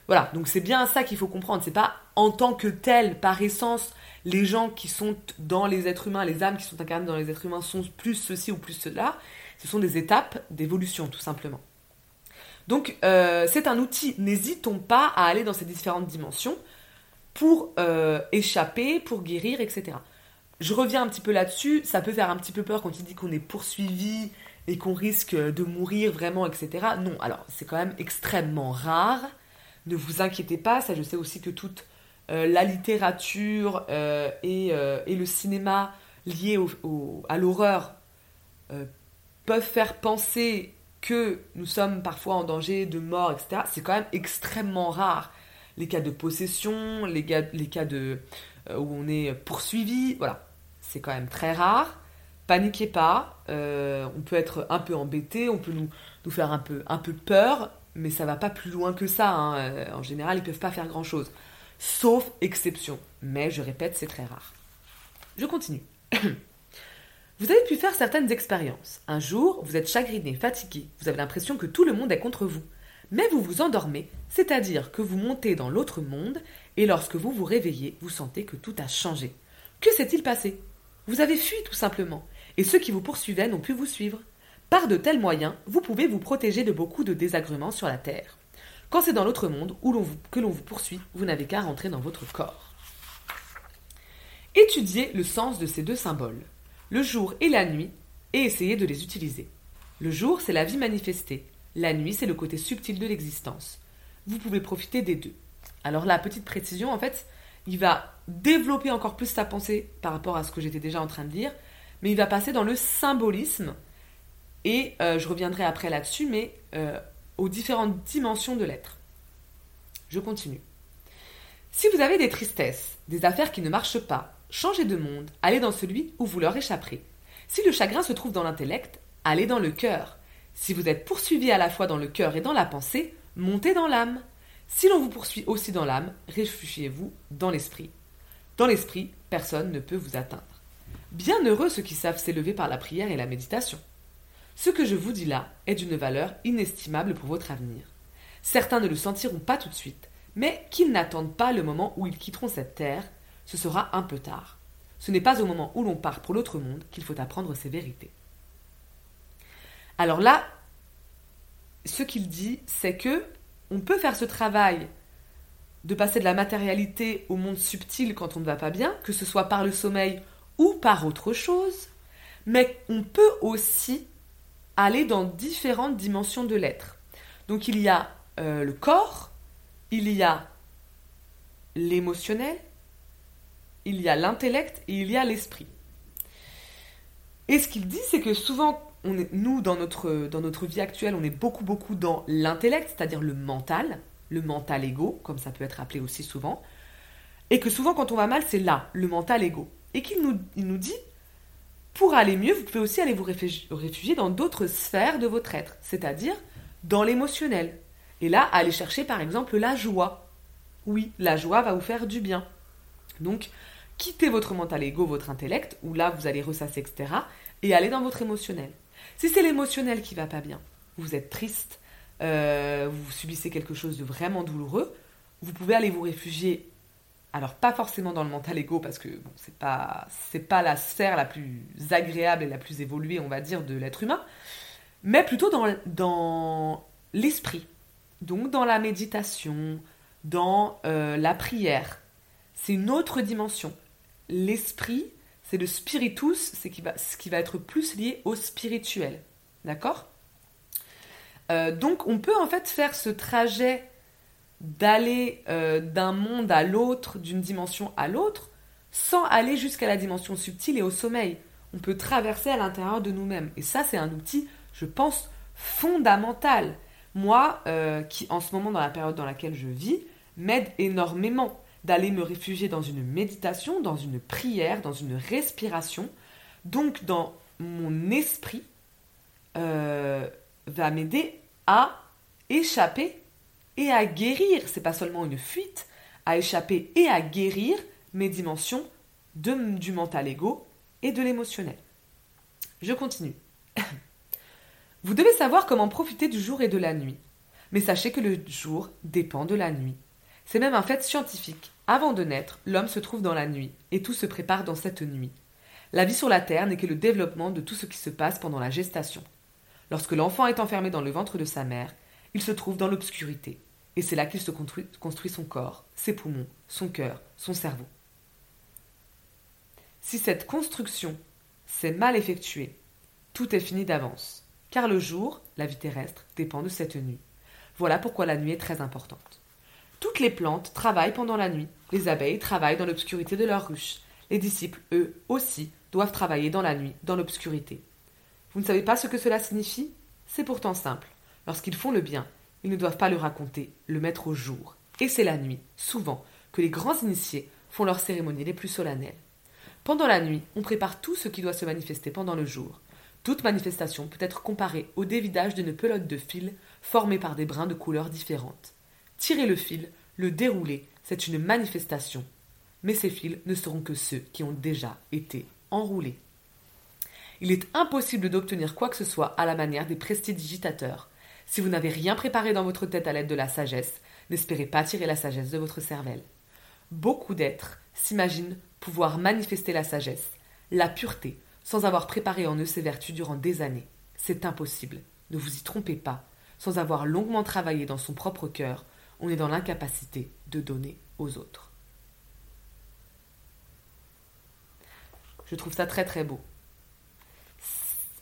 Voilà, donc c'est bien ça qu'il faut comprendre. C'est pas en tant que tel, par essence, les gens qui sont dans les êtres humains, les âmes qui sont incarnées dans les êtres humains sont plus ceci ou plus cela. Ce sont des étapes d'évolution, tout simplement. Donc euh, c'est un outil. N'hésitons pas à aller dans ces différentes dimensions pour euh, échapper, pour guérir, etc. Je reviens un petit peu là-dessus. Ça peut faire un petit peu peur quand il dit qu'on est poursuivi et qu'on risque de mourir vraiment, etc. Non, alors c'est quand même extrêmement rare. Ne vous inquiétez pas, ça je sais aussi que toute euh, la littérature euh, euh, et, le cinéma liés à l'horreur peuvent faire penser que nous sommes parfois en danger de mort, etc. C'est quand même extrêmement rare. Les cas de possession, les, cas de, où on est poursuivi, voilà. C'est quand même très rare. Paniquez pas, on peut être un peu embêté, on peut nous, faire un peu peur, mais ça va pas plus loin que ça. Hein. En général, ils peuvent pas faire grand chose sauf exception. Mais je répète, c'est très rare. Je continue. *coughs* Vous avez pu faire certaines expériences. Un jour, vous êtes chagriné, fatigué, vous avez l'impression que tout le monde est contre vous. Mais vous vous endormez, c'est-à-dire que vous montez dans l'autre monde, et lorsque vous vous réveillez, vous sentez que tout a changé. Que s'est-il passé? Vous avez fui tout simplement, et ceux qui vous poursuivaient n'ont pu vous suivre. Par de tels moyens, vous pouvez vous protéger de beaucoup de désagréments sur la Terre. Quand c'est dans l'autre monde où que l'on vous poursuit, vous n'avez qu'à rentrer dans votre corps. Étudiez le sens de ces deux symboles, le jour et la nuit, et essayez de les utiliser. Le jour, c'est la vie manifestée. La nuit, c'est le côté subtil de l'existence. Vous pouvez profiter des deux. Alors là, petite précision, en fait, il va développer encore plus sa pensée par rapport à ce que j'étais déjà en train de dire, mais il va passer dans le symbolisme, et euh, je reviendrai après là-dessus, mais euh, aux différentes dimensions de l'être. Je continue. Si vous avez des tristesses, des affaires qui ne marchent pas, changez de monde, allez dans celui où vous leur échapperez. Si le chagrin se trouve dans l'intellect, allez dans le cœur. Si vous êtes poursuivi à la fois dans le cœur et dans la pensée, montez dans l'âme. Si l'on vous poursuit aussi dans l'âme, réfugiez-vous dans l'esprit. Dans l'esprit, personne ne peut vous atteindre. Bien heureux ceux qui savent s'élever par la prière et la méditation. Ce que je vous dis là est d'une valeur inestimable pour votre avenir. Certains ne le sentiront pas tout de suite, mais qu'ils n'attendent pas le moment où ils quitteront cette terre, ce sera un peu tard. Ce n'est pas au moment où l'on part pour l'autre monde qu'il faut apprendre ces vérités. Alors là, ce qu'il dit, c'est que on peut faire ce travail de passer de la matérialité au monde subtil quand on ne va pas bien, que ce soit par le sommeil ou par autre chose, mais on peut aussi aller dans différentes dimensions de l'être. Donc il y a euh, le corps, il y a l'émotionnel, il y a l'intellect et il y a l'esprit. Et ce qu'il dit, c'est que souvent, on est, nous, dans notre, dans notre vie actuelle, on est beaucoup, beaucoup dans l'intellect, c'est-à-dire le mental, le mental égo, comme ça peut être appelé aussi souvent, et que souvent, quand on va mal, c'est là, le mental égo. Et qu'il nous, il nous dit, pour aller mieux, vous pouvez aussi aller vous réfugier dans d'autres sphères de votre être, c'est-à-dire dans l'émotionnel. Et là, aller chercher par exemple la joie. Oui, la joie va vous faire du bien. Donc, quittez votre mental ego, votre intellect, où là vous allez ressasser, etc., et aller dans votre émotionnel. Si c'est l'émotionnel qui va pas bien, vous êtes triste, euh, vous subissez quelque chose de vraiment douloureux, vous pouvez aller vous réfugier alors pas forcément dans le mental ego parce que bon, c'est pas c'est pas la sphère la plus agréable et la plus évoluée, on va dire, de l'être humain, mais plutôt dans, dans l'esprit. Donc dans la méditation, dans euh, la prière. C'est une autre dimension. L'esprit, c'est le spiritus, c'est qui va, ce qui va être plus lié au spirituel. D'accord? Euh, Donc on peut en fait faire ce trajet d'aller euh, d'un monde à l'autre, d'une dimension à l'autre, sans aller jusqu'à la dimension subtile et au sommeil. On peut traverser à l'intérieur de nous-mêmes. Et ça, c'est un outil, je pense, fondamental. Moi, euh, qui en ce moment, dans la période dans laquelle je vis, m'aide énormément d'aller me réfugier dans une méditation, dans une prière, dans une respiration. Donc, dans mon esprit, euh, va m'aider à échapper et à guérir, c'est pas seulement une fuite, à échapper et à guérir mes dimensions de, du mental égo et de l'émotionnel. Je continue. Vous devez savoir comment profiter du jour et de la nuit. Mais sachez que le jour dépend de la nuit. C'est même un fait scientifique. Avant de naître, l'homme se trouve dans la nuit, et tout se prépare dans cette nuit. La vie sur la Terre n'est que le développement de tout ce qui se passe pendant la gestation. Lorsque l'enfant est enfermé dans le ventre de sa mère, il se trouve dans l'obscurité, et c'est là qu'il se construit, son corps, ses poumons, son cœur, son cerveau. Si cette construction s'est mal effectuée, tout est fini d'avance, car le jour, la vie terrestre, dépend de cette nuit. Voilà pourquoi la nuit est très importante. Toutes les plantes travaillent pendant la nuit. Les abeilles travaillent dans l'obscurité de leur ruche. Les disciples, eux aussi, doivent travailler dans la nuit, dans l'obscurité. Vous ne savez pas ce que cela signifie? C'est pourtant simple. Lorsqu'ils font le bien, ils ne doivent pas le raconter, le mettre au jour. Et c'est la nuit, souvent, que les grands initiés font leurs cérémonies les plus solennelles. Pendant la nuit, on prépare tout ce qui doit se manifester pendant le jour. Toute manifestation peut être comparée au dévidage d'une pelote de fil formée par des brins de couleurs différentes. Tirer le fil, le dérouler, c'est une manifestation. Mais ces fils ne seront que ceux qui ont déjà été enroulés. Il est impossible d'obtenir quoi que ce soit à la manière des prestidigitateurs. Si vous n'avez rien préparé dans votre tête à l'aide de la sagesse, n'espérez pas tirer la sagesse de votre cervelle. Beaucoup d'êtres s'imaginent pouvoir manifester la sagesse, la pureté, sans avoir préparé en eux ces vertus durant des années. C'est impossible. Ne vous y trompez pas. Sans avoir longuement travaillé dans son propre cœur, on est dans l'incapacité de donner aux autres. Je trouve ça très très beau.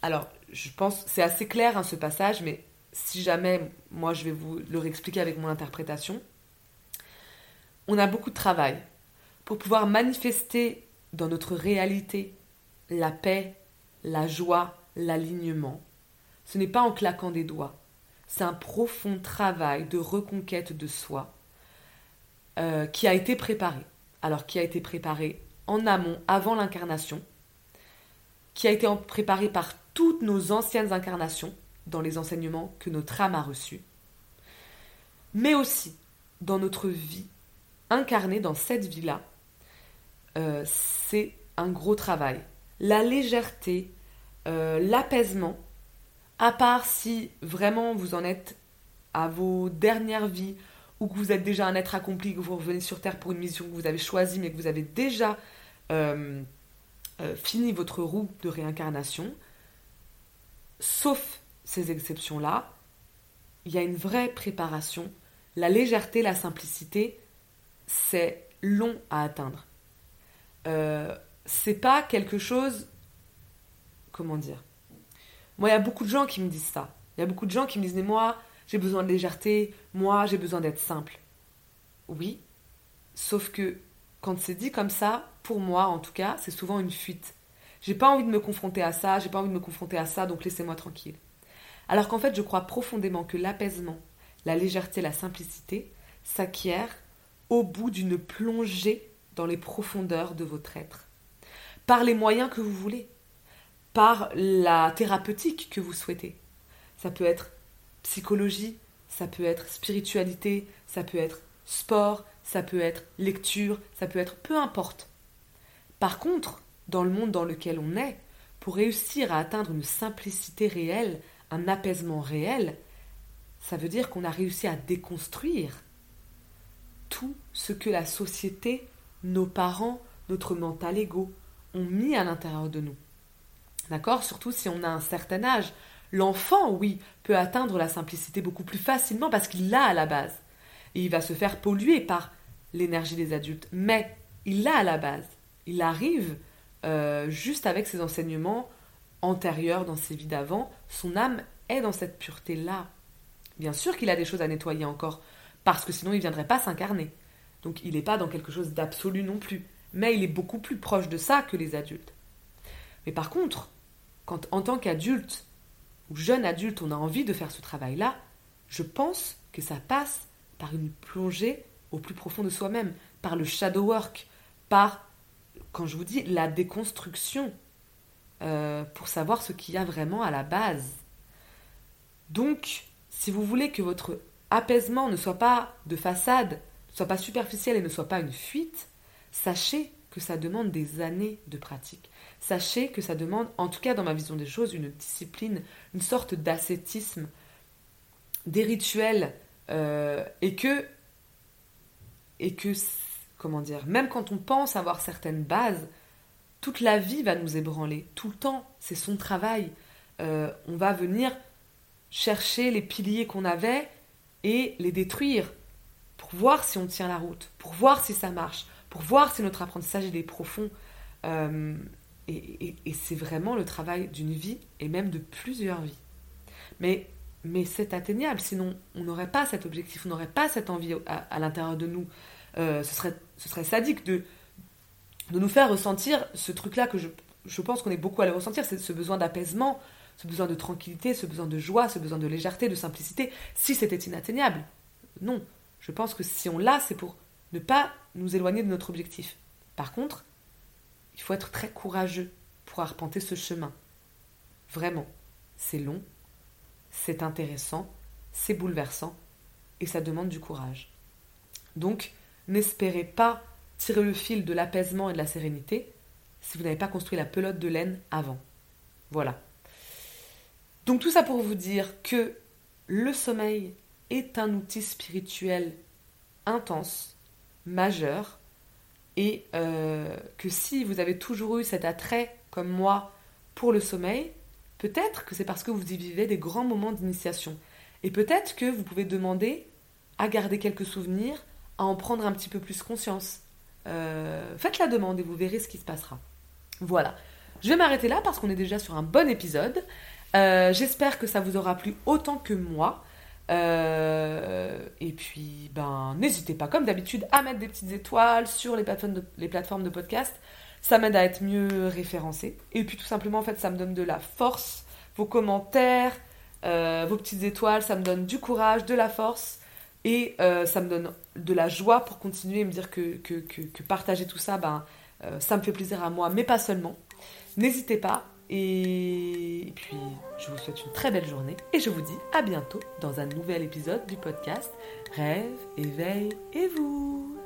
Alors, je pense, c'est assez clair hein, ce passage, mais si jamais, moi je vais vous le réexpliquer avec mon interprétation, on a beaucoup de travail pour pouvoir manifester dans notre réalité la paix, la joie, l'alignement. Ce n'est pas en claquant des doigts, c'est un profond travail de reconquête de soi euh, qui a été préparé. Alors qui a été préparé en amont, avant l'incarnation, qui a été préparé par toutes nos anciennes incarnations dans les enseignements que notre âme a reçus, mais aussi dans notre vie incarnée dans cette vie-là. Euh, c'est un gros travail. La légèreté, euh, l'apaisement, à part si vraiment vous en êtes à vos dernières vies ou que vous êtes déjà un être accompli, que vous revenez sur Terre pour une mission que vous avez choisie mais que vous avez déjà euh, fini votre roue de réincarnation, sauf ces exceptions-là, il y a une vraie préparation. La légèreté, la simplicité, c'est long à atteindre. Euh, c'est pas quelque chose. Comment dire Moi, il y a beaucoup de gens qui me disent ça. Il y a beaucoup de gens qui me disent Mais moi, j'ai besoin de légèreté, moi, j'ai besoin d'être simple. Oui, sauf que quand c'est dit comme ça, pour moi en tout cas, c'est souvent une fuite. J'ai pas envie de me confronter à ça, j'ai pas envie de me confronter à ça, donc laissez-moi tranquille. Alors qu'en fait, je crois profondément que l'apaisement, la légèreté, la simplicité s'acquièrent au bout d'une plongée dans les profondeurs de votre être, par les moyens que vous voulez, par la thérapeutique que vous souhaitez. Ça peut être psychologie, ça peut être spiritualité, ça peut être sport, ça peut être lecture, ça peut être peu importe. Par contre, dans le monde dans lequel on est, pour réussir à atteindre une simplicité réelle, un apaisement réel, ça veut dire qu'on a réussi à déconstruire tout ce que la société, nos parents, notre mental ego ont mis à l'intérieur de nous. D'accord? Surtout si on a un certain âge. L'enfant, oui, peut atteindre la simplicité beaucoup plus facilement parce qu'il l'a à la base. Il va se faire polluer par l'énergie des adultes. Mais il l'a à la base. Il arrive euh, juste avec ses enseignements antérieur dans ses vies d'avant, son âme est dans cette pureté-là. Bien sûr qu'il a des choses à nettoyer encore, parce que sinon il ne viendrait pas s'incarner. Donc il n'est pas dans quelque chose d'absolu non plus, mais il est beaucoup plus proche de ça que les adultes. Mais par contre, quand en tant qu'adulte ou jeune adulte on a envie de faire ce travail-là, je pense que ça passe par une plongée au plus profond de soi-même, par le shadow work, par, quand je vous dis, la déconstruction euh, pour savoir ce qu'il y a vraiment à la base. Donc, si vous voulez que votre apaisement ne soit pas de façade, ne soit pas superficiel et ne soit pas une fuite, sachez que ça demande des années de pratique. Sachez que ça demande, en tout cas dans ma vision des choses, une discipline, une sorte d'ascétisme des rituels euh, et que et que comment dire, même quand on pense avoir certaines bases, toute la vie va nous ébranler, tout le temps, c'est son travail. Euh, on va venir chercher les piliers qu'on avait et les détruire pour voir si on tient la route, pour voir si ça marche, pour voir si notre apprentissage est profond. Euh, et, c'est vraiment le travail d'une vie et même de plusieurs vies. Mais, mais c'est atteignable, sinon on n'aurait pas cet objectif, on n'aurait pas cette envie à, l'intérieur de nous. Euh, ce, serait, ce serait sadique de, de nous faire ressentir ce truc-là que je, je pense qu'on est beaucoup à le ressentir, c'est ce besoin d'apaisement, ce besoin de tranquillité, ce besoin de joie, ce besoin de légèreté, de simplicité, si c'était inatteignable. Non, je pense que si on l'a, c'est pour ne pas nous éloigner de notre objectif. Par contre, il faut être très courageux pour arpenter ce chemin. Vraiment, c'est long, c'est intéressant, c'est bouleversant, et ça demande du courage. Donc, n'espérez pas tirer le fil de l'apaisement et de la sérénité si vous n'avez pas construit la pelote de laine avant. Voilà. Donc tout ça pour vous dire que le sommeil est un outil spirituel intense, majeur, et euh, que si vous avez toujours eu cet attrait, comme moi, pour le sommeil, peut-être que c'est parce que vous y vivez des grands moments d'initiation. Et peut-être que vous pouvez demander à garder quelques souvenirs, à en prendre un petit peu plus conscience. Euh, faites la demande et vous verrez ce qui se passera. Voilà. Je vais m'arrêter là parce qu'on est déjà sur un bon épisode. Euh, j'espère que ça vous aura plu autant que moi. Euh, et puis, ben, n'hésitez pas, comme d'habitude, à mettre des petites étoiles sur les plateformes de, les plateformes de podcast. Ça m'aide à être mieux référencé. Et puis, tout simplement, en fait, ça me donne de la force. Vos commentaires, vos petites étoiles, ça me donne du courage, de la force. Et ça me donne de la joie pour continuer et me dire que, que, partager tout ça, ben, ça me fait plaisir à moi, mais pas seulement. N'hésitez pas. Et puis, je vous souhaite une très belle journée et je vous dis à bientôt dans un nouvel épisode du podcast Rêve, éveil et vous.